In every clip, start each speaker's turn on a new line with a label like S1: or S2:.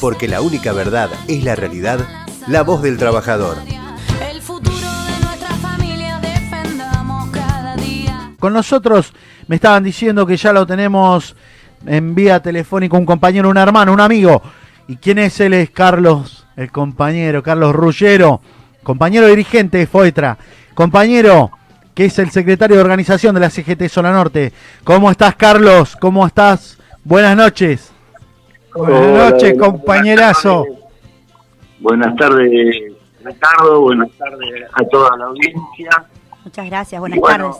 S1: porque la única verdad es la realidad, la voz del trabajador.
S2: Con nosotros me estaban diciendo que ya lo tenemos en vía telefónica un compañero, un hermano, un amigo. ¿Y quién es él? Es Carlos, el compañero, Carlos Rullero, compañero dirigente de FOETRA. Compañero, que es el secretario de organización de la CGT Zona Norte. ¿Cómo estás, Carlos? ¿Cómo estás? Buenas noches.
S3: Buenas noches, compañerazo.
S4: Buenas tardes, Ricardo. Buenas tardes a toda la audiencia.
S5: Muchas gracias, buenas tardes.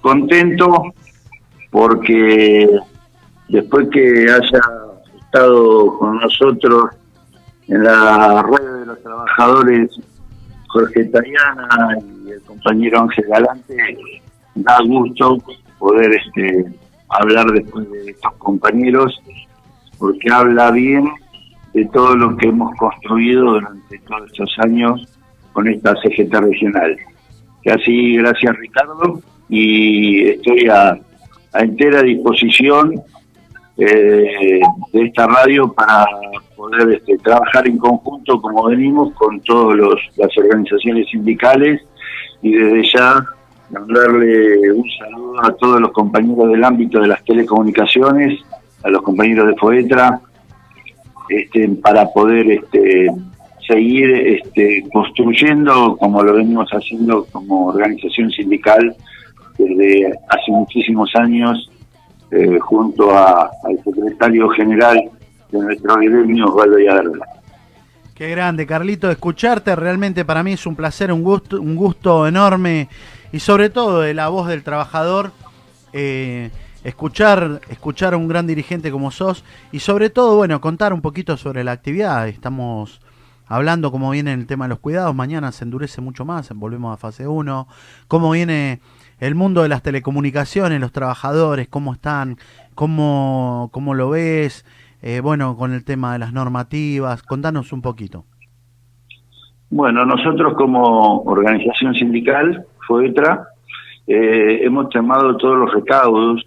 S4: Contento porque después que haya estado con nosotros en la red de los trabajadores Jorge Tariana y el compañero Ángel Galante, da gusto poder este, hablar después de estos compañeros, porque habla bien de todo lo que hemos construido durante todos estos años con esta CGT regional. Así, gracias Ricardo, y estoy a, entera disposición eh, de esta radio para poder este, trabajar en conjunto como venimos con todas las organizaciones sindicales y desde ya darle un saludo a todos los compañeros del ámbito de las telecomunicaciones, a los compañeros de FOETRA, este, para poder este, seguir este, construyendo como lo venimos haciendo como organización sindical desde hace muchísimos años eh, junto al secretario general de nuestro gremio, Osvaldo Yaderla.
S2: Qué grande, Carlito, escucharte realmente para mí es un placer, un gusto, un gusto enorme y sobre todo de la voz del trabajador, eh, escuchar, escuchar a un gran dirigente como sos y sobre todo, bueno, contar un poquito sobre la actividad. Estamos hablando cómo viene el tema de los cuidados, mañana se endurece mucho más, volvemos a fase 1, cómo viene el mundo de las telecomunicaciones, los trabajadores, cómo están, cómo, cómo lo ves, eh, bueno, con el tema de las normativas, contanos un poquito.
S4: Bueno, nosotros como organización sindical, FOETRA, eh, hemos tomado todos los recaudos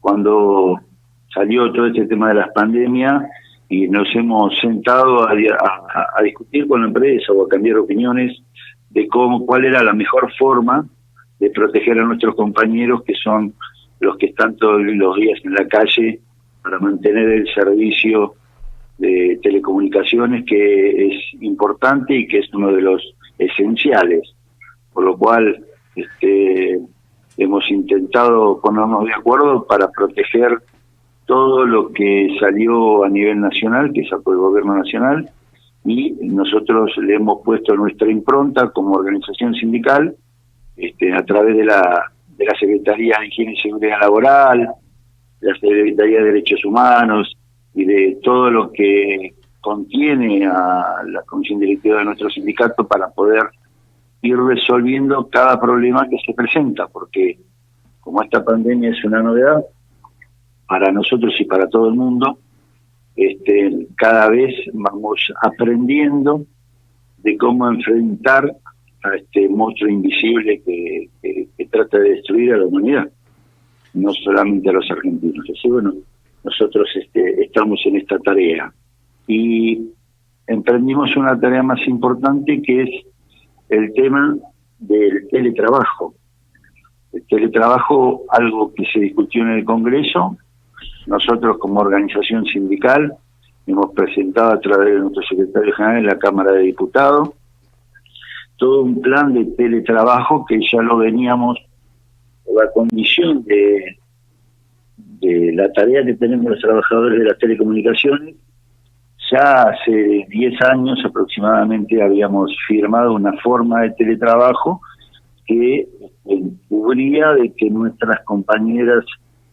S4: cuando salió todo este tema de las pandemias y nos hemos sentado a, discutir con la empresa o a cambiar opiniones de cómo, cuál era la mejor forma de proteger a nuestros compañeros que son los que están todos los días en la calle para mantener el servicio de telecomunicaciones que es importante y que es uno de los esenciales. Por lo cual este, hemos intentado ponernos de acuerdo para proteger todo lo que salió a nivel nacional, que sacó el gobierno nacional, y nosotros le hemos puesto nuestra impronta como organización sindical este, a través de la, de la Secretaría de Higiene y Seguridad Laboral, la Secretaría de Derechos Humanos y de todo lo que contiene a la Comisión Directiva de nuestro sindicato para poder ir resolviendo cada problema que se presenta, porque como esta pandemia es una novedad para nosotros y para todo el mundo, este, cada vez vamos aprendiendo de cómo enfrentar a este monstruo invisible que, trata de destruir a la humanidad, no solamente a los argentinos. Así bueno, nosotros este, estamos en esta tarea y emprendimos una tarea más importante que es el tema del teletrabajo. El teletrabajo, algo que se discutió en el Congreso, nosotros como organización sindical hemos presentado a través de nuestro secretario general en la Cámara de Diputados todo un plan de teletrabajo que ya lo veníamos la condición de, de la tarea que tenemos los trabajadores de las telecomunicaciones. Ya hace 10 años aproximadamente habíamos firmado una forma de teletrabajo que cubría de que nuestras compañeras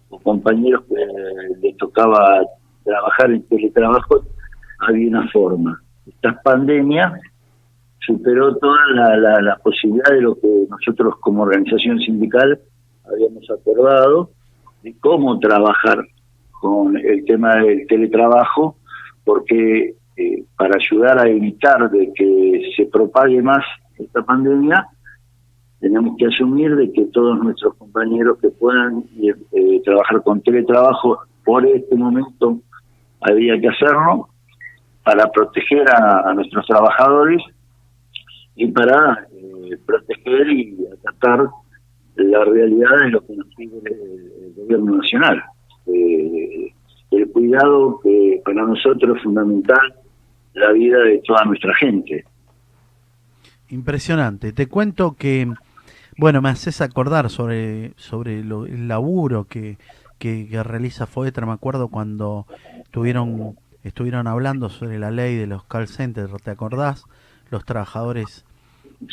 S4: o compañeros que les tocaba trabajar en teletrabajo había una forma. Estas pandemias superó toda la, la, posibilidad de lo que nosotros como organización sindical habíamos acordado de cómo trabajar con el tema del teletrabajo, porque eh, para ayudar a evitar de que se propague más esta pandemia, tenemos que asumir de que todos nuestros compañeros que puedan eh, trabajar con teletrabajo por este momento había que hacerlo para proteger a, nuestros trabajadores y para eh, proteger y acatar la realidad de lo que nos pide el, gobierno nacional. El cuidado que para nosotros es fundamental la vida de toda nuestra gente.
S2: Impresionante. Te cuento que, bueno, me haces acordar sobre, sobre el laburo que, que, realiza Foetra. Me acuerdo cuando tuvieron, estuvieron hablando sobre la ley de los call centers, ¿te acordás? Los trabajadores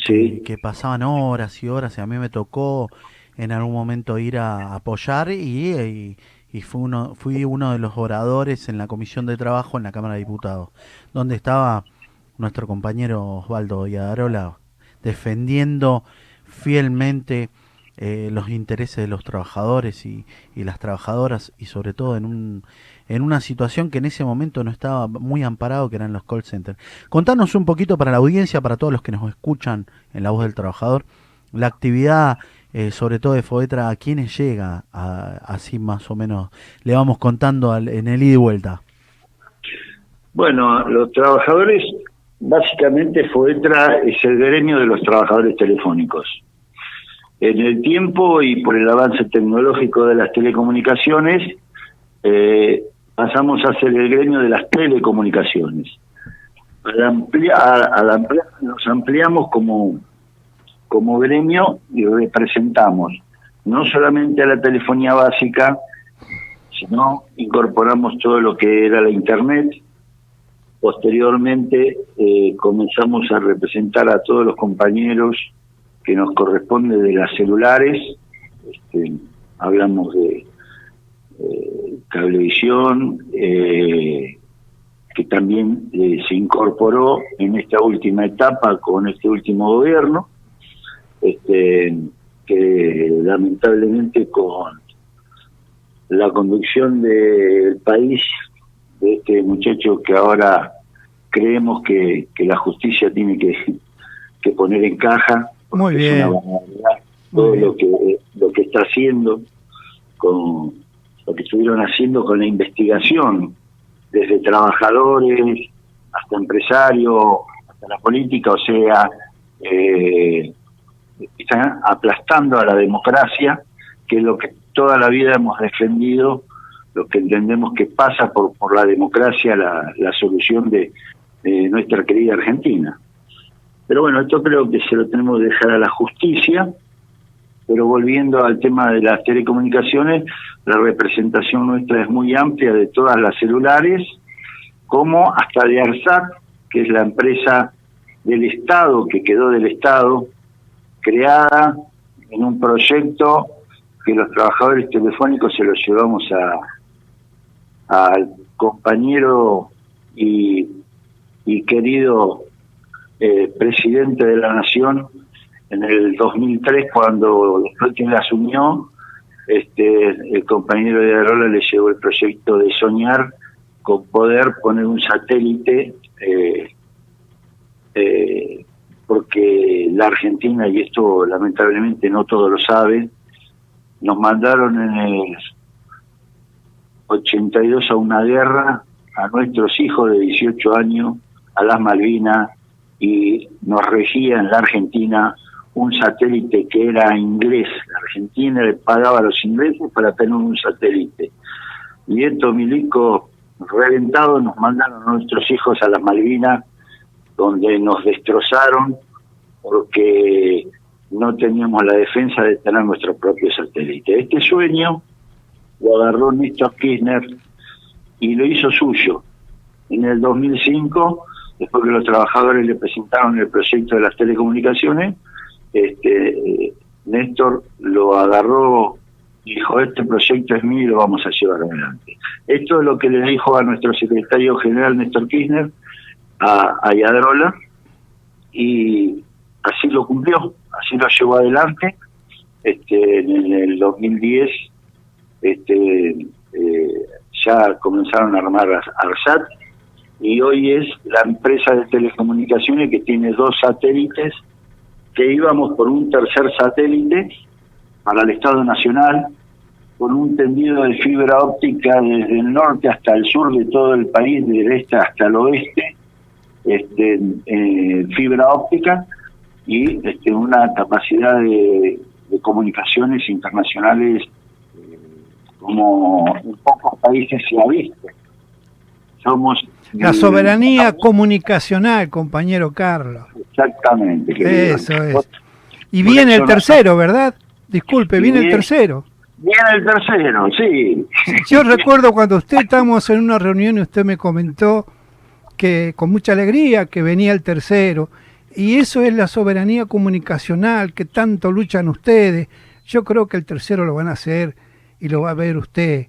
S2: que, pasaban horas y horas y a mí me tocó en algún momento ir a apoyar y, y, fui, uno, fui uno de los oradores en la comisión de trabajo en la Cámara de Diputados, donde estaba nuestro compañero Osvaldo Yadarola defendiendo fielmente eh, los intereses de los trabajadores y, las trabajadoras y sobre todo en, un, en una situación que en ese momento no estaba muy amparado, que eran los call centers. Contanos un poquito para la audiencia, para todos los que nos escuchan en la voz del trabajador, la actividad, eh, sobre todo de Foetra, a quiénes llega, así más o menos le vamos contando en el ida y vuelta.
S4: Bueno, los trabajadores, básicamente Foetra es el gremio de los trabajadores telefónicos en el tiempo y por el avance tecnológico de las telecomunicaciones, eh, pasamos a ser el gremio de las telecomunicaciones. Al ampliar, nos ampliamos como, como gremio y representamos no solamente a la telefonía básica, sino incorporamos todo lo que era la Internet. Posteriormente eh, comenzamos a representar a todos los compañeros que nos corresponde de las celulares, este, hablamos de eh, cablevisión, eh, que también eh, se incorporó en esta última etapa con este último gobierno, este, que lamentablemente con la conducción del país de este muchacho que ahora creemos que, la justicia tiene que, que poner en caja,
S3: muy bien.
S4: todo lo que lo que está haciendo con lo que estuvieron haciendo con la investigación desde trabajadores hasta empresarios hasta la política o sea eh, están aplastando a la democracia que es lo que toda la vida hemos defendido lo que entendemos que pasa por por la democracia la, la solución de nuestra querida Argentina pero bueno, esto creo que se lo tenemos que dejar a la justicia. Pero volviendo al tema de las telecomunicaciones, la representación nuestra es muy amplia de todas las celulares, como hasta de ARSAT, que es la empresa del Estado, que quedó del Estado, creada en un proyecto que los trabajadores telefónicos se lo llevamos a al compañero y, querido eh, presidente de la Nación en el 2003, cuando después quien la asumió, este, el compañero de Arola le llevó el proyecto de soñar con poder poner un satélite, eh, eh, porque la Argentina, y esto lamentablemente no todos lo saben, nos mandaron en el 82 a una guerra a nuestros hijos de 18 años, a las Malvinas, y nos regía en la Argentina un satélite que era inglés. La Argentina le pagaba a los ingleses para tener un satélite. Y estos milicos reventados nos mandaron a nuestros hijos a las Malvinas, donde nos destrozaron porque no teníamos la defensa de tener nuestro propio satélite. Este sueño lo agarró Néstor Kirchner y lo hizo suyo. En el 2005 después que los trabajadores le presentaron el proyecto de las telecomunicaciones, este, Néstor lo agarró dijo, este proyecto es mío y lo vamos a llevar adelante. Esto es lo que le dijo a nuestro secretario general Néstor Kirchner, a, Yadrola, y así lo cumplió, así lo llevó adelante. Este, en el 2010 este, eh, ya comenzaron a armar ARSAT, y hoy es la empresa de telecomunicaciones que tiene dos satélites, que íbamos por un tercer satélite para el Estado Nacional, con un tendido de fibra óptica desde el norte hasta el sur de todo el país, desde este hasta el oeste, este, eh, fibra óptica y este, una capacidad de, comunicaciones internacionales eh, como en pocos países se ha visto.
S3: Somos la soberanía comunicacional, compañero Carlos.
S4: Exactamente.
S3: Eso es. Y viene el tercero, ¿verdad? Disculpe, viene el tercero.
S4: Viene el tercero, sí.
S3: Yo recuerdo cuando usted estábamos en una reunión y usted me comentó que con mucha alegría que venía el tercero. Y eso es la soberanía comunicacional que tanto luchan ustedes. Yo creo que el tercero lo van a hacer y lo va a ver usted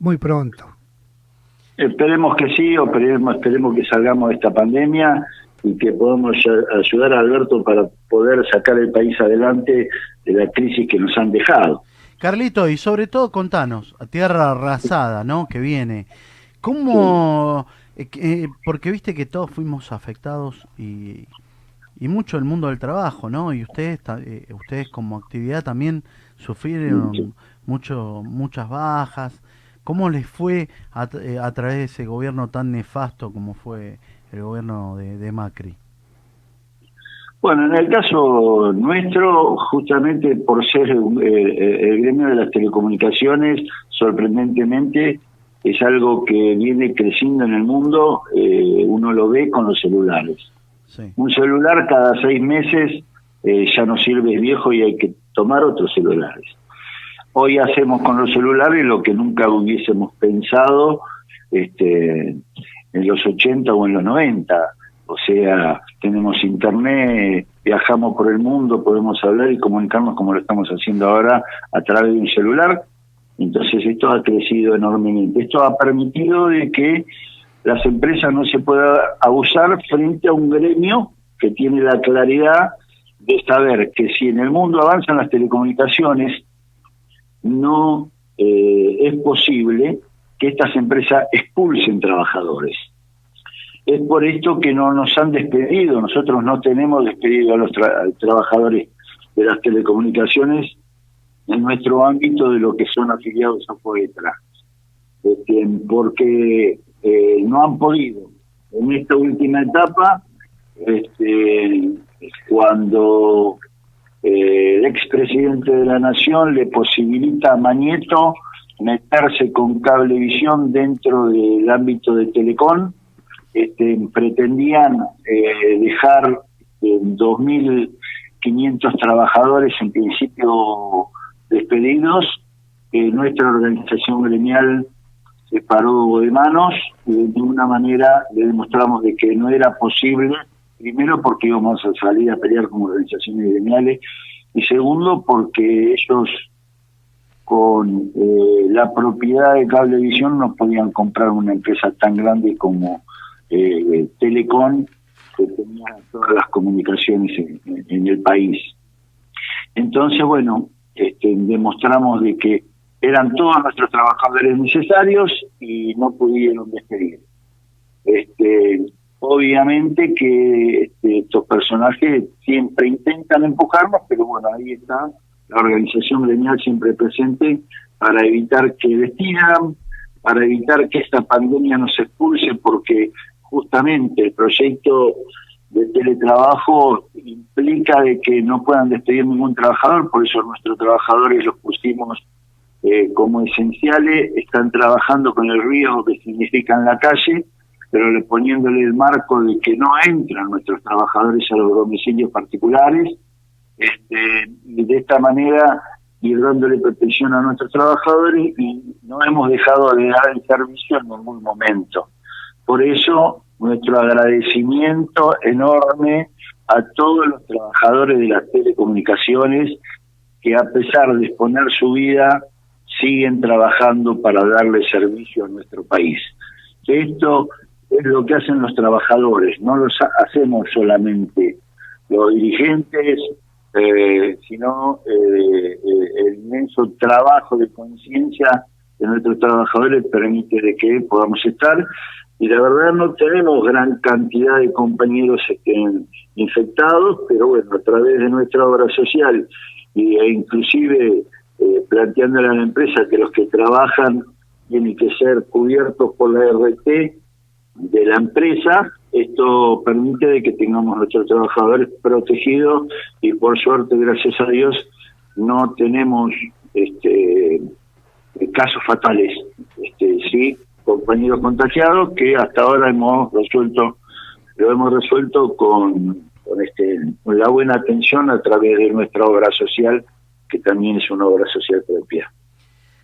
S3: muy pronto.
S4: Esperemos que sí, o esperemos, esperemos que salgamos de esta pandemia y que podamos ayudar a Alberto para poder sacar el país adelante de la crisis que nos han dejado.
S2: Carlito, y sobre todo contanos, a tierra arrasada, ¿no? Que viene. ¿Cómo...? Eh, eh, porque viste que todos fuimos afectados y, y mucho el mundo del trabajo, ¿no? Y ustedes, eh, ustedes como actividad también sufrieron mucho, muchas bajas. ¿Cómo les fue a, a, través de ese gobierno tan nefasto como fue el gobierno de, Macri?
S4: Bueno, en el caso nuestro, justamente por ser el gremio de las telecomunicaciones, sorprendentemente es algo que viene creciendo en el mundo, eh, uno lo ve con los celulares. Un celular cada seis meses eh, ya no sirve, es viejo y hay que tomar otros celulares. Hoy hacemos con los celulares lo que nunca hubiésemos pensado este, en los 80 o en los 90. O sea, tenemos internet, viajamos por el mundo, podemos hablar y comunicarnos como lo estamos haciendo ahora a través de un celular entonces esto ha crecido enormemente. Esto ha permitido de que las empresas no se puedan abusar frente a un gremio que tiene la claridad de saber que si en el mundo avanzan las telecomunicaciones, no eh, es posible que estas empresas expulsen trabajadores. Es por esto que no nos han despedido, nosotros no tenemos despedido a los trabajadores de las telecomunicaciones en nuestro ámbito de lo que son afiliados a Poetra, este, porque eh, no han podido. En esta última etapa, este, cuando eh, el expresidente de la Nación le posibilita a Mañeto meterse con cablevisión dentro del ámbito de Telecom, este, pretendían eh, dejar 2.500 trabajadores en principio despedidos, que nuestra organización gremial se paró de manos y de ninguna manera le demostramos de que no era posible, primero porque íbamos a salir a pelear como organizaciones gremiales y segundo porque ellos con eh, la propiedad de Cablevisión no podían comprar una empresa tan grande como eh, Telecom que tenía todas las comunicaciones en el país. Entonces, bueno, este, demostramos de que eran todos nuestros trabajadores necesarios y no pudieron despedir. Este, obviamente que este, estos personajes siempre intentan empujarnos, pero bueno, ahí está la organización gremial siempre presente para evitar que despidan, para evitar que esta pandemia nos expulse, porque justamente el proyecto de teletrabajo implica de que no puedan despedir ningún trabajador, por eso nuestros trabajadores los pusimos eh, como esenciales, están trabajando con el riesgo que significa en la calle, pero le poniéndole el marco de que no entran nuestros trabajadores a los domicilios particulares, este, y de esta manera dándole protección a nuestros trabajadores y no hemos dejado de dar el servicio en ningún momento. Por eso nuestro agradecimiento enorme a todos los trabajadores de las telecomunicaciones que a pesar de exponer su vida siguen trabajando para darle servicio a nuestro país. Esto es lo que hacen los trabajadores, no lo hacemos solamente los dirigentes, eh, sino eh, eh, el inmenso trabajo de conciencia de nuestros trabajadores permite de que podamos estar y la verdad no tenemos gran cantidad de compañeros estén infectados, pero bueno, a través de nuestra obra social e inclusive eh, planteándole a la empresa que los que trabajan tienen que ser cubiertos por la RT de la empresa. Esto permite de que tengamos nuestros trabajadores protegidos y por suerte, gracias a Dios, no tenemos este, casos fatales. Este, sí, compañeros contagiados que hasta ahora hemos resuelto, lo hemos resuelto con, con, este, con la buena atención a través de nuestra obra social, que también es una obra social propia.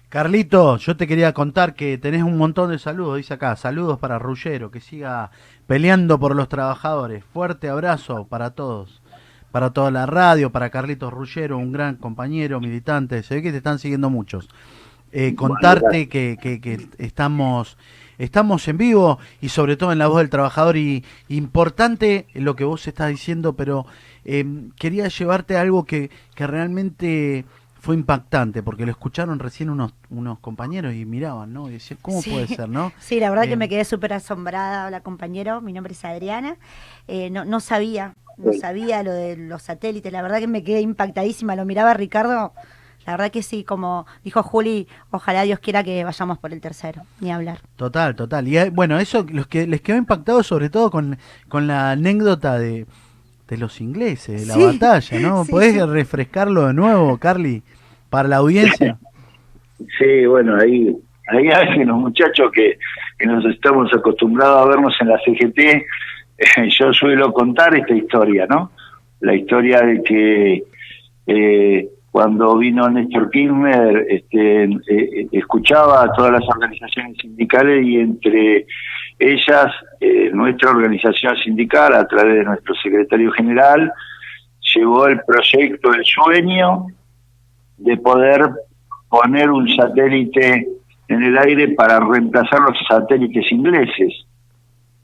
S2: Carlito, yo te quería contar que tenés un montón de saludos, dice acá, saludos para Rullero, que siga peleando por los trabajadores. Fuerte abrazo para todos, para toda la radio, para Carlitos Rullero, un gran compañero, militante, se ve que te están siguiendo muchos. Eh, contarte que, que, que, estamos estamos en vivo y sobre todo en la voz del trabajador. Y importante lo que vos estás diciendo, pero eh, quería llevarte a algo que, que realmente fue impactante porque lo escucharon recién unos, unos compañeros y miraban, ¿no? Y decían, ¿cómo puede ser, no?
S5: Sí, la verdad que me quedé súper asombrada, hola compañero, mi nombre es Adriana, eh, no, no sabía, no sabía lo de los satélites, la verdad que me quedé impactadísima, lo miraba Ricardo, la verdad que sí, como dijo Juli, ojalá Dios quiera que vayamos por el tercero, ni hablar.
S2: Total, total. Y bueno, eso los que les quedó impactado sobre todo con, con la anécdota de de los ingleses, de la batalla, ¿no? ¿Podés refrescarlo de nuevo, Carly, para la audiencia?
S4: Sí, bueno, ahí, ahí hay unos muchachos que, nos estamos acostumbrados a vernos en la CGT. Eh, yo suelo contar esta historia, ¿no? La historia de que eh, cuando vino Néstor Kirchner, este, eh, escuchaba a todas las organizaciones sindicales y entre ellas, eh, nuestra organización sindical, a través de nuestro secretario general, llevó el proyecto El Sueño de poder poner un satélite en el aire para reemplazar los satélites ingleses.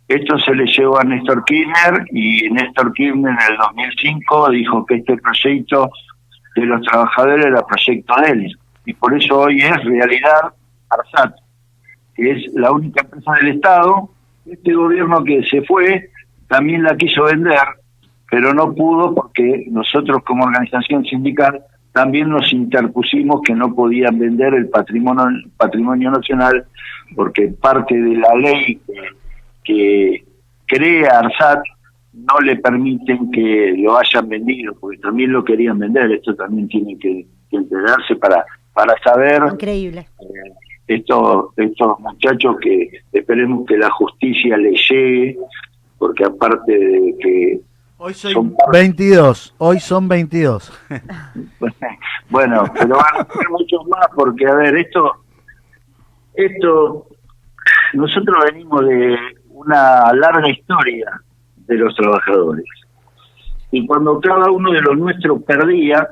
S4: Esto se le llevó a Néstor Kirchner y Néstor Kirchner en el 2005 dijo que este proyecto de los trabajadores era proyecto de él. Y por eso hoy es realidad ARSAT que es la única empresa del Estado. Este gobierno que se fue también la quiso vender, pero no pudo porque nosotros como organización sindical también nos interpusimos que no podían vender el patrimonio, patrimonio nacional porque parte de la ley que, crea ARSAT no le permiten que lo hayan vendido, porque también lo querían vender, esto también tiene que, enterarse para, para saber
S5: Increíble.
S4: Eh, estos, estos muchachos que esperemos que la justicia les llegue, porque aparte de que...
S2: Hoy son 22, hoy son 22.
S4: bueno, pero van a ser muchos más, porque a ver, esto, esto, nosotros venimos de una larga historia de los trabajadores. Y cuando cada uno de los nuestros perdía,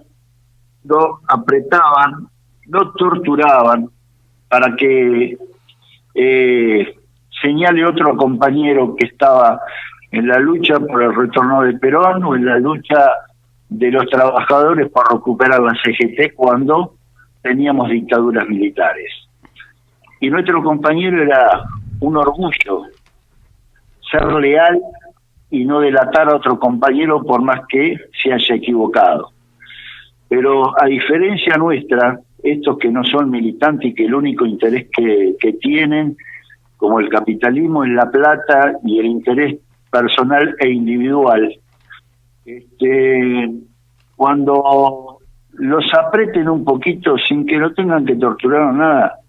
S4: lo apretaban, lo torturaban, para que eh, señale otro compañero que estaba en la lucha por el retorno de Perón o en la lucha de los trabajadores por recuperar la CGT cuando teníamos dictaduras militares. Y nuestro compañero era un orgullo ser leal y no delatar a otro compañero por más que se haya equivocado. Pero a diferencia nuestra, estos que no son militantes y que el único interés que, tienen, como el capitalismo, es la plata y el interés personal e individual. Este, cuando los apreten un poquito sin que no tengan que torturar nada,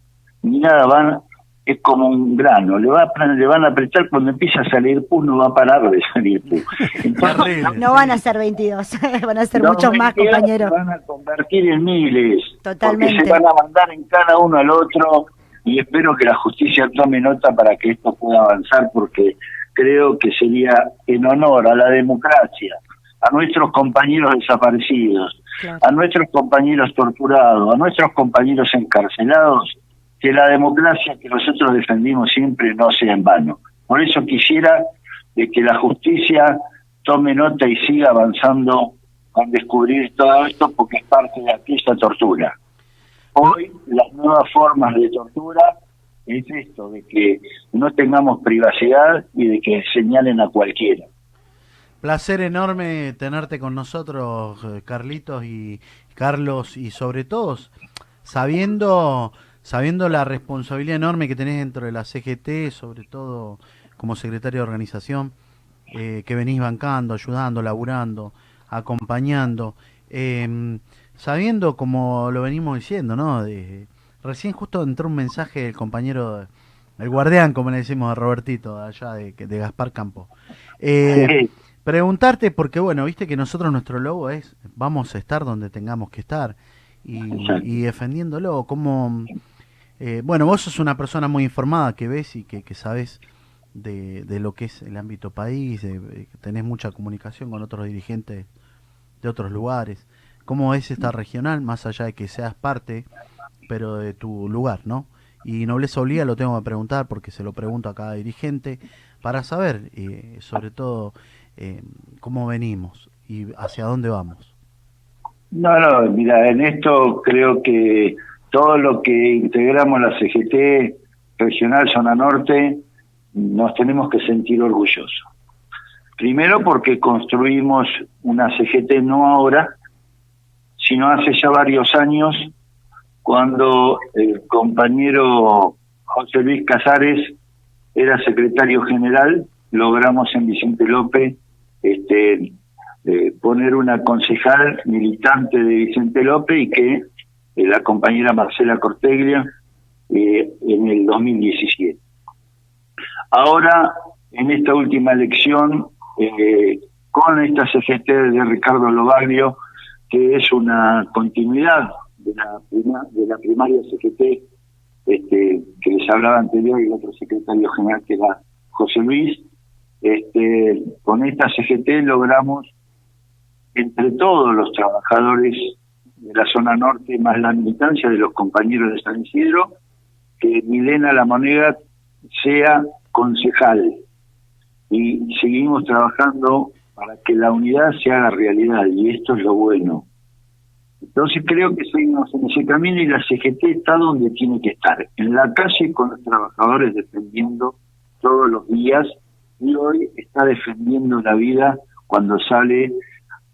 S4: ni nada, van es como un grano, le, va le van a apretar cuando empieza a salir pus, no va a parar de salir pus.
S5: no van a ser 22, van a ser muchos más, compañeros.
S4: van a convertir en miles.
S5: Totalmente.
S4: se van a mandar en cada uno al otro y espero que la justicia tome nota para que esto pueda avanzar porque creo que sería en honor a la democracia, a nuestros compañeros desaparecidos, a nuestros compañeros torturados, a nuestros compañeros encarcelados, que la democracia que nosotros defendimos siempre no sea en vano. Por eso quisiera de que la justicia tome nota y siga avanzando con descubrir todo esto porque es parte de aquella tortura. Hoy las nuevas formas de tortura es esto, de que no tengamos privacidad y de que señalen a cualquiera.
S2: Placer enorme tenerte con nosotros, eh, Carlitos, y Carlos, y sobre todo sabiendo, sabiendo la responsabilidad enorme que tenés dentro de la CGT, sobre todo como secretario de organización, eh, que venís bancando, ayudando, laburando, acompañando, em, sabiendo, como lo venimos diciendo, ¿no? De, recién justo entró un mensaje del compañero, el guardián, como le decimos a Robertito, allá de, de Gaspar Campo. Eh, preguntarte, porque bueno, viste que nosotros nuestro logo es, vamos a estar donde tengamos que estar y, defendiéndolo, como... Eh, bueno, vos sos una persona muy informada que ves y que, sabes de, de, lo que es el ámbito país, de, tenés mucha comunicación con otros dirigentes de otros lugares. ¿Cómo es esta regional, más allá de que seas parte, pero de tu lugar, ¿no? Y Nobleza Obliga lo tengo que preguntar porque se lo pregunto a cada dirigente para saber, eh, sobre todo, eh, cómo venimos y hacia dónde vamos.
S4: No, no, mira, en esto creo que todo lo que integramos la CGT regional zona norte, nos tenemos que sentir orgullosos. Primero porque construimos una CGT no ahora, sino hace ya varios años, cuando el compañero José Luis Casares era secretario general, logramos en Vicente López este, eh, poner una concejal militante de Vicente López y que eh, la compañera Marcela Corteglia eh, en el 2017. Ahora, en esta última elección, con esta CGT de Ricardo Lobaglio, que es una continuidad de la, de la primaria CGT este, que les hablaba anterior y el otro secretario general que era José Luis, este, con esta CGT logramos entre todos los trabajadores de la zona norte, más la militancia de los compañeros de San Isidro, que Milena La Moneda sea concejal. Y seguimos trabajando para que la unidad se haga realidad, y esto es lo bueno. Entonces creo que seguimos en ese camino y la CGT está donde tiene que estar, en la calle con los trabajadores defendiendo todos los días y hoy está defendiendo la vida cuando sale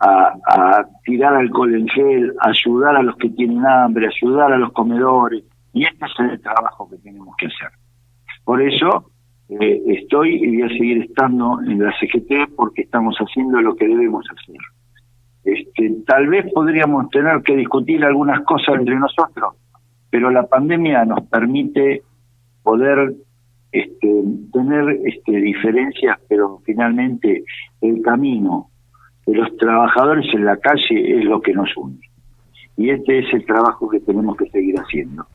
S4: a, tirar alcohol en gel, ayudar a los que tienen hambre, ayudar a los comedores. Y este es el trabajo que tenemos que hacer. Por eso eh, estoy y voy a seguir estando en la CGT porque estamos haciendo lo que debemos hacer. Este, tal vez podríamos tener que discutir algunas cosas entre nosotros, pero la pandemia nos permite poder este, tener este, diferencias, pero finalmente el camino de los trabajadores en la calle es lo que nos une. Y este es el trabajo que tenemos que seguir haciendo.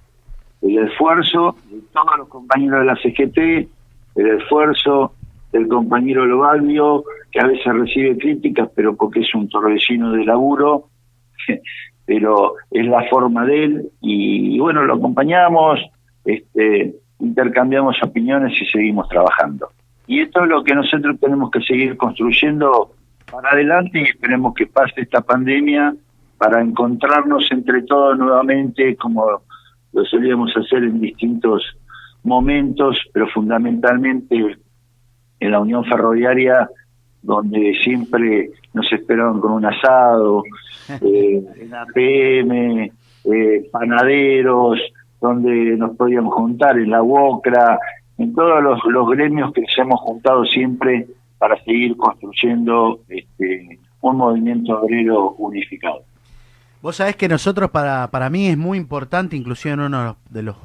S4: El esfuerzo de todos los compañeros de la CGT, el esfuerzo del compañero Lobalvio, que a veces recibe críticas, pero porque es un torbellino de laburo, pero es la forma de él, y, bueno, lo acompañamos, este, intercambiamos opiniones y seguimos trabajando. Y esto es lo que nosotros tenemos que seguir construyendo para adelante y esperemos que pase esta pandemia para encontrarnos entre todos nuevamente como lo solíamos hacer en distintos momentos, pero fundamentalmente en la Unión Ferroviaria, donde siempre nos esperaban con un asado, eh, en APM, eh, panaderos, donde nos podíamos juntar en la UOCRA, en todos los, los gremios que nos hemos juntado siempre para seguir construyendo este, un movimiento obrero unificado.
S2: Vos sabés que nosotros, para, para mí es muy importante, inclusive en uno de los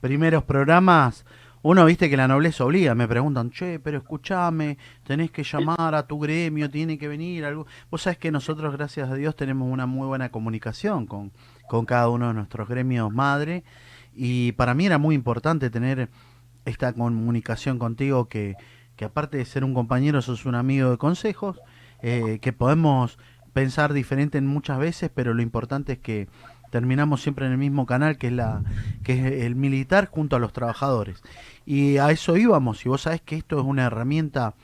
S2: primeros programas, uno viste que la nobleza obliga, me preguntan, che, pero escúchame, tenés que llamar a tu gremio, tiene que venir algo. Vos sabés que nosotros, gracias a Dios, tenemos una muy buena comunicación con, con cada uno de nuestros gremios madre, y para mí era muy importante tener esta comunicación contigo que, que aparte de ser un compañero, sos un amigo de consejos, eh, que podemos pensar diferente en muchas veces, pero lo importante es que terminamos siempre en el mismo canal, que es, la, que es el militar junto a los trabajadores. Y a eso íbamos, y vos sabés que esto es una herramienta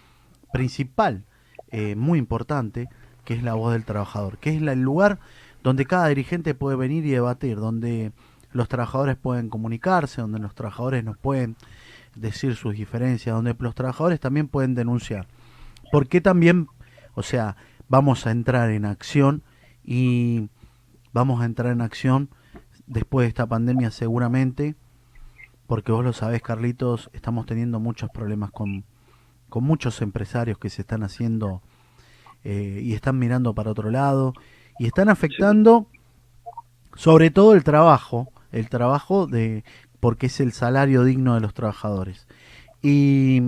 S2: principal, eh, muy importante, que es la voz del trabajador, que es el lugar donde cada dirigente puede venir y debatir, donde los trabajadores pueden comunicarse, donde los trabajadores nos pueden decir sus diferencias, donde los trabajadores también pueden denunciar. Porque también, o sea, vamos a entrar en acción y, vamos a entrar en acción después de esta pandemia seguramente, porque vos lo sabés, Carlitos, estamos teniendo muchos problemas con, con muchos empresarios que se están haciendo eh, y están mirando para otro lado y están afectando sobre todo el trabajo, el trabajo de porque es el salario digno de los trabajadores. Y,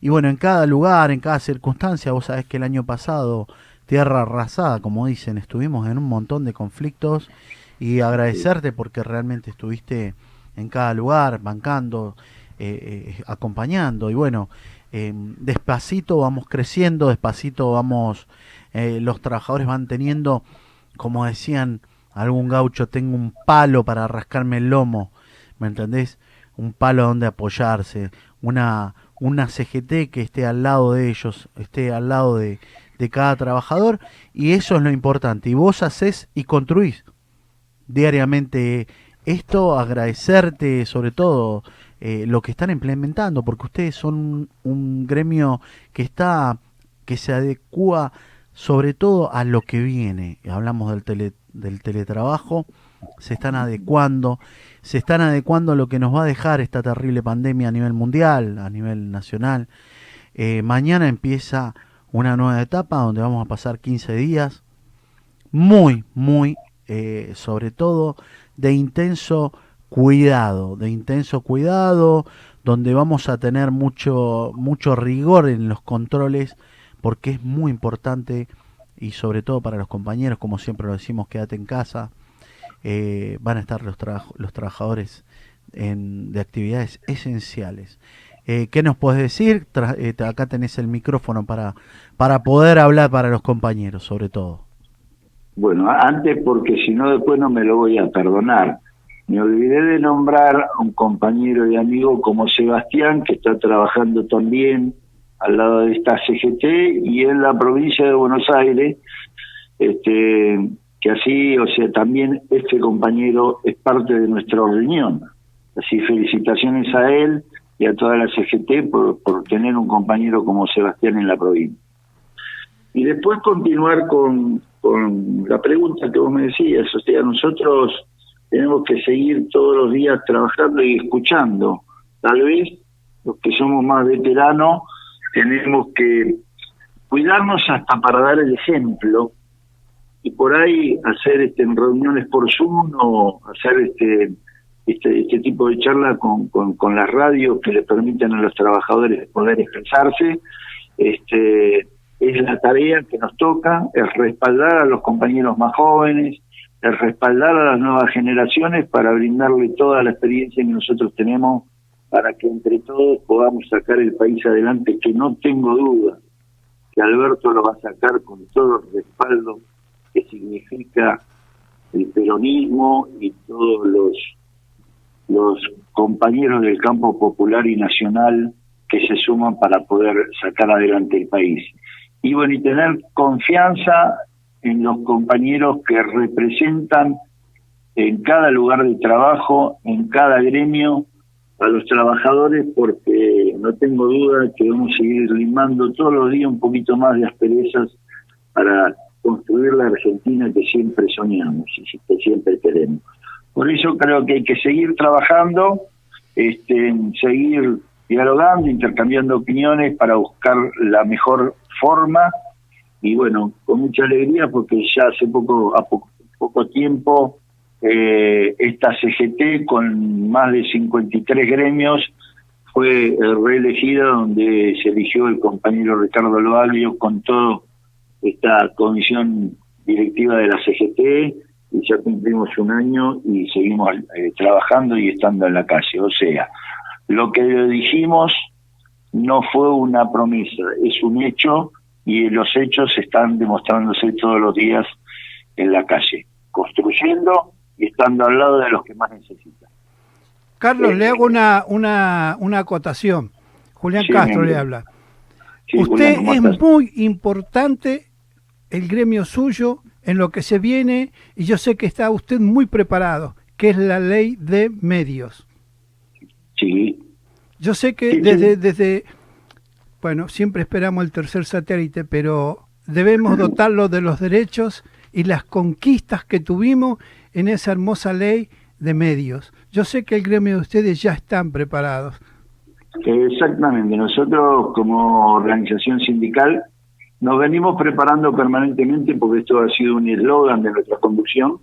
S2: y bueno, en cada lugar, en cada circunstancia, vos sabés que el año pasado, tierra arrasada, como dicen, estuvimos en un montón de conflictos y agradecerte porque realmente estuviste en cada lugar, bancando, eh, eh, acompañando. Y bueno, eh, despacito vamos creciendo, despacito vamos, los trabajadores van teniendo, como decían algún gaucho, tengo un palo para rascarme el lomo, ¿me entendés? Un palo donde apoyarse, una, una CGT que esté al lado de ellos, esté al lado de, de cada trabajador y eso es lo importante. Y vos haces y construís diariamente esto, agradecerte sobre todo eh, lo que están implementando, porque ustedes son un, gremio que está, que se adecua sobre todo a lo que viene. Hablamos del, tele, del teletrabajo, se están adecuando, se están adecuando lo que nos va a dejar esta terrible pandemia a nivel mundial, a nivel nacional. Eh, mañana empieza una nueva etapa donde vamos a pasar 15 días muy, muy eh, sobre todo de intenso cuidado, de intenso cuidado, donde vamos a tener mucho, mucho rigor en los controles, porque es muy importante y sobre todo para los compañeros, como siempre lo decimos, quédate en casa, eh, van a estar los, los trabajadores de actividades esenciales. Eh, ¿Qué nos puedes decir? acá tenés el micrófono para, para poder hablar para los compañeros, sobre todo.
S4: Bueno, antes porque si no después no me lo voy a perdonar. Me olvidé de nombrar a un compañero y amigo como Sebastián, que está trabajando también al lado de esta CGT y en la provincia de Buenos Aires, este, que así, o sea, también este compañero es parte de nuestra reunión. Así, felicitaciones a él y a toda la CGT por, por tener un compañero como Sebastián en la provincia. Y después continuar con, con la pregunta que vos me decías, o sea, nosotros tenemos que seguir todos los días trabajando y escuchando. Tal vez los que somos más veteranos tenemos que cuidarnos hasta para dar el ejemplo y por ahí hacer este, reuniones por Zoom o hacer este, este, este tipo de charla con, con, las radios que le permiten a los trabajadores poder expresarse. Este, es la tarea que nos toca, es respaldar a los compañeros más jóvenes, es respaldar a las nuevas generaciones para brindarle toda la experiencia que nosotros tenemos para que entre todos podamos sacar el país adelante, que no tengo duda que Alberto lo va a sacar con todo el respaldo que significa el peronismo y todos los los compañeros del campo popular y nacional que se suman para poder sacar adelante el país. Y bueno, y tener confianza en los compañeros que representan en cada lugar de trabajo, en cada gremio, a los trabajadores, porque no tengo duda que vamos a seguir limando todos los días un poquito más de asperezas para construir la Argentina que siempre soñamos y que siempre queremos. Por eso creo que hay que seguir trabajando, este, seguir dialogando, intercambiando opiniones para buscar la mejor forma y bueno, con mucha alegría porque ya hace poco, a poco, poco tiempo eh, esta CGT con más de 53 gremios fue reelegida donde se eligió el compañero Ricardo Loalvio con toda esta comisión directiva de la CGT y ya cumplimos un año y seguimos eh, trabajando y estando en la calle. O sea, lo que dijimos no fue una promesa, es un hecho y los hechos están demostrándose todos los días en la calle, construyendo y estando al lado de los que más necesitan.
S3: Carlos, le hago una, una, una acotación. Julián Castro le habla. Usted es muy importante el gremio suyo en lo que se viene y yo sé que está usted muy preparado, que es la ley de medios.
S4: Sí.
S3: Yo sé que desde, desde bueno, siempre esperamos el tercer satélite, pero debemos dotarlo de los derechos y las conquistas que tuvimos en esa hermosa ley de medios. Yo sé que el gremio de ustedes ya están preparados.
S4: Exactamente, nosotros como organización sindical nos venimos preparando permanentemente porque esto ha sido un eslogan de nuestra conducción.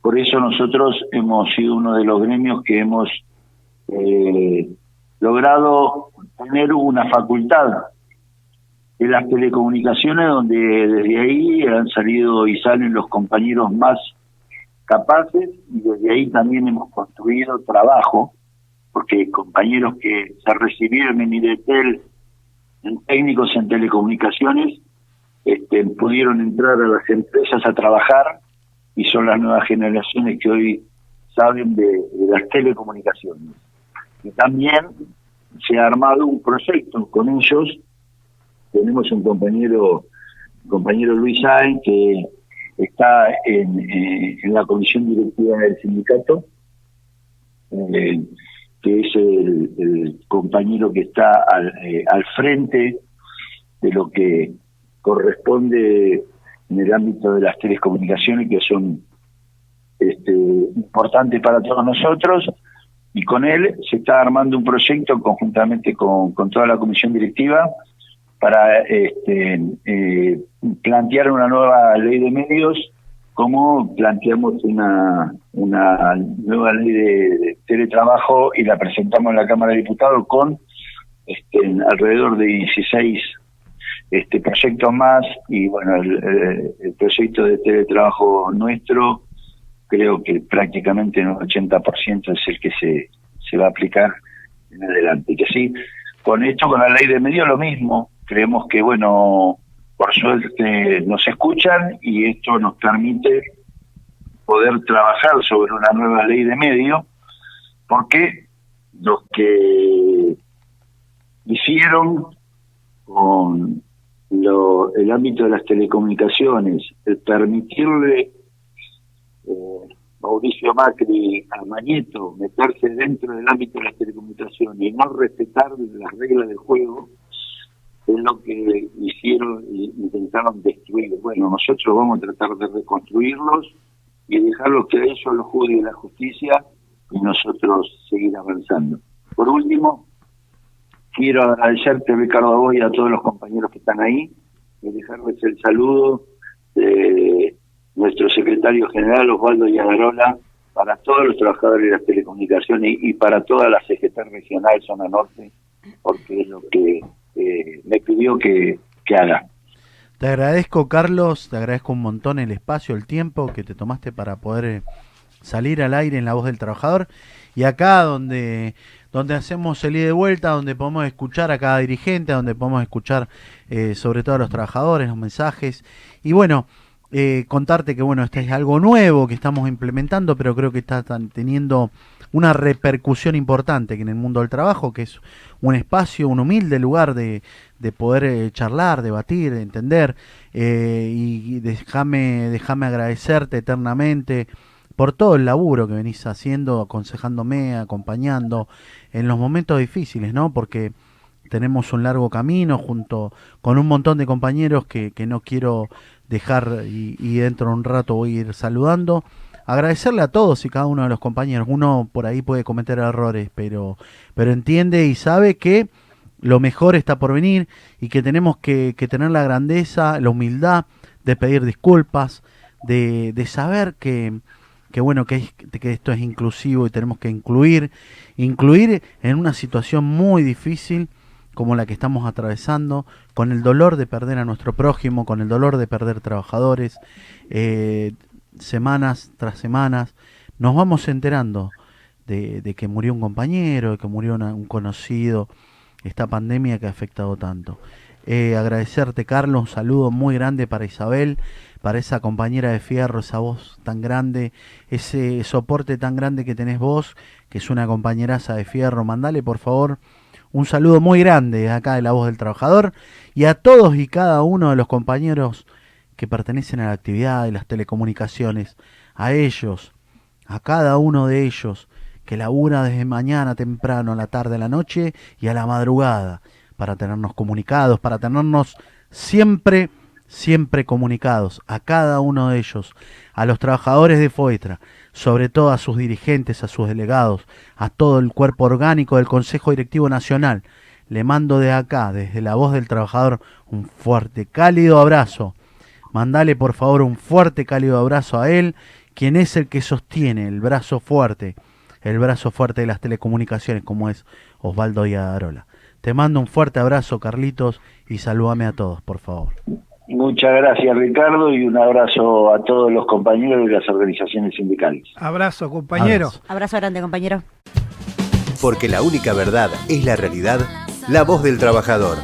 S4: Por eso nosotros hemos sido uno de los gremios que hemos eh, logrado tener una facultad en las telecomunicaciones donde desde ahí han salido y salen los compañeros más capaces y desde ahí también hemos construido trabajo porque compañeros que se recibieron en IDETEL en técnicos en telecomunicaciones este, pudieron entrar a las empresas a trabajar y son las nuevas generaciones que hoy saben de, las telecomunicaciones. Y también se ha armado un proyecto con ellos. Tenemos un compañero, compañero Luis Sáenz, que está en, eh, en, la comisión directiva del sindicato, eh, que es el, compañero que está al, eh, al frente de lo que corresponde en el ámbito de las telecomunicaciones, que son este, importantes para todos nosotros. Y con él se está armando un proyecto conjuntamente con, toda la comisión directiva para este, eh, plantear una nueva ley de medios como planteamos una, una nueva ley de, teletrabajo y la presentamos en la Cámara de Diputados con este, alrededor de 16 este, proyectos más y bueno, el, proyecto de teletrabajo nuestro creo que prácticamente un 80% es el que se, se va a aplicar en adelante. Que sí, con esto, con la ley de medios, lo mismo. Creemos que, bueno, por suerte nos escuchan y esto nos permite poder trabajar sobre una nueva ley de medios, porque los que hicieron con lo, el ámbito de las telecomunicaciones, el permitirle eh, Mauricio Macri a Mañeto meterse dentro del ámbito de las telecomunicaciones y no respetar las reglas del juego, lo que hicieron e intentaron destruir. Bueno, nosotros vamos a tratar de reconstruirlos y dejarlos que ellos los juzgue la justicia y nosotros seguir avanzando. Por último, quiero agradecerte, Ricardo, a y a todos los compañeros que están ahí y dejarles el saludo de nuestro secretario general Osvaldo Yadarola, para todos los trabajadores de las telecomunicaciones y, para toda la CGT regional Zona Norte, porque es lo que eh, me pidió que, que haga.
S2: Te agradezco, Carlos, te agradezco un montón el espacio, el tiempo que te tomaste para poder eh, salir al aire en la voz del trabajador. Y acá donde, donde hacemos el ida de vuelta, donde podemos escuchar a cada dirigente, donde podemos escuchar eh, sobre todo a los trabajadores, los mensajes. Y bueno, eh, contarte que bueno, este es algo nuevo que estamos implementando, pero creo que está teniendo una repercusión importante que en el mundo del trabajo, que es un espacio, un humilde lugar de, de poder eh, charlar, debatir, entender, eh, y déjame, déjame agradecerte eternamente por todo el laburo que venís haciendo, aconsejándome, acompañando en los momentos difíciles, ¿no? Porque tenemos un largo camino junto con un montón de compañeros que, que no quiero dejar y, dentro de un rato voy a ir saludando. Agradecerle a todos y cada uno de los compañeros. Uno por ahí puede cometer errores, pero, pero entiende y sabe que lo mejor está por venir y que tenemos que, tener la grandeza, la humildad de pedir disculpas, de, de saber que, que bueno que, que esto es inclusivo y tenemos que incluir, incluir en una situación muy difícil como la que estamos atravesando, con el dolor de perder a nuestro prójimo, con el dolor de perder trabajadores, eh, semanas tras semanas, nos vamos enterando de, que murió un compañero, de que murió un conocido, esta pandemia que ha afectado tanto. Eh, agradecerte, Carlos, un saludo muy grande para Isabel, para esa compañera de fierro, esa voz tan grande, ese soporte tan grande que tenés vos, que es una compañeraza de fierro. Mandale, por favor, un saludo muy grande acá de la voz del trabajador y a todos y cada uno de los compañeros que pertenecen a la actividad de las telecomunicaciones, a ellos, a cada uno de ellos que labura desde mañana temprano, a la tarde, a la noche y a la madrugada para tenernos comunicados, para tenernos siempre, siempre comunicados a cada uno de ellos, a los trabajadores de FOETRA, sobre todo a sus dirigentes, a sus delegados, a todo el cuerpo orgánico del Consejo Directivo Nacional. Le mando de acá, desde la voz del trabajador, un fuerte, cálido abrazo. Mandale por favor un fuerte, cálido abrazo a él, quien es el que sostiene el brazo fuerte, el brazo fuerte de las telecomunicaciones, como es Osvaldo Yadarola. Te mando un fuerte abrazo, Carlitos, y salúdame a todos, por favor.
S4: Muchas gracias, Ricardo, y un abrazo a todos los compañeros de las organizaciones sindicales.
S3: Abrazo, compañero.
S2: Abrazo.
S5: Abrazo grande, compañero.
S1: Porque la única verdad es la realidad, la voz del trabajador.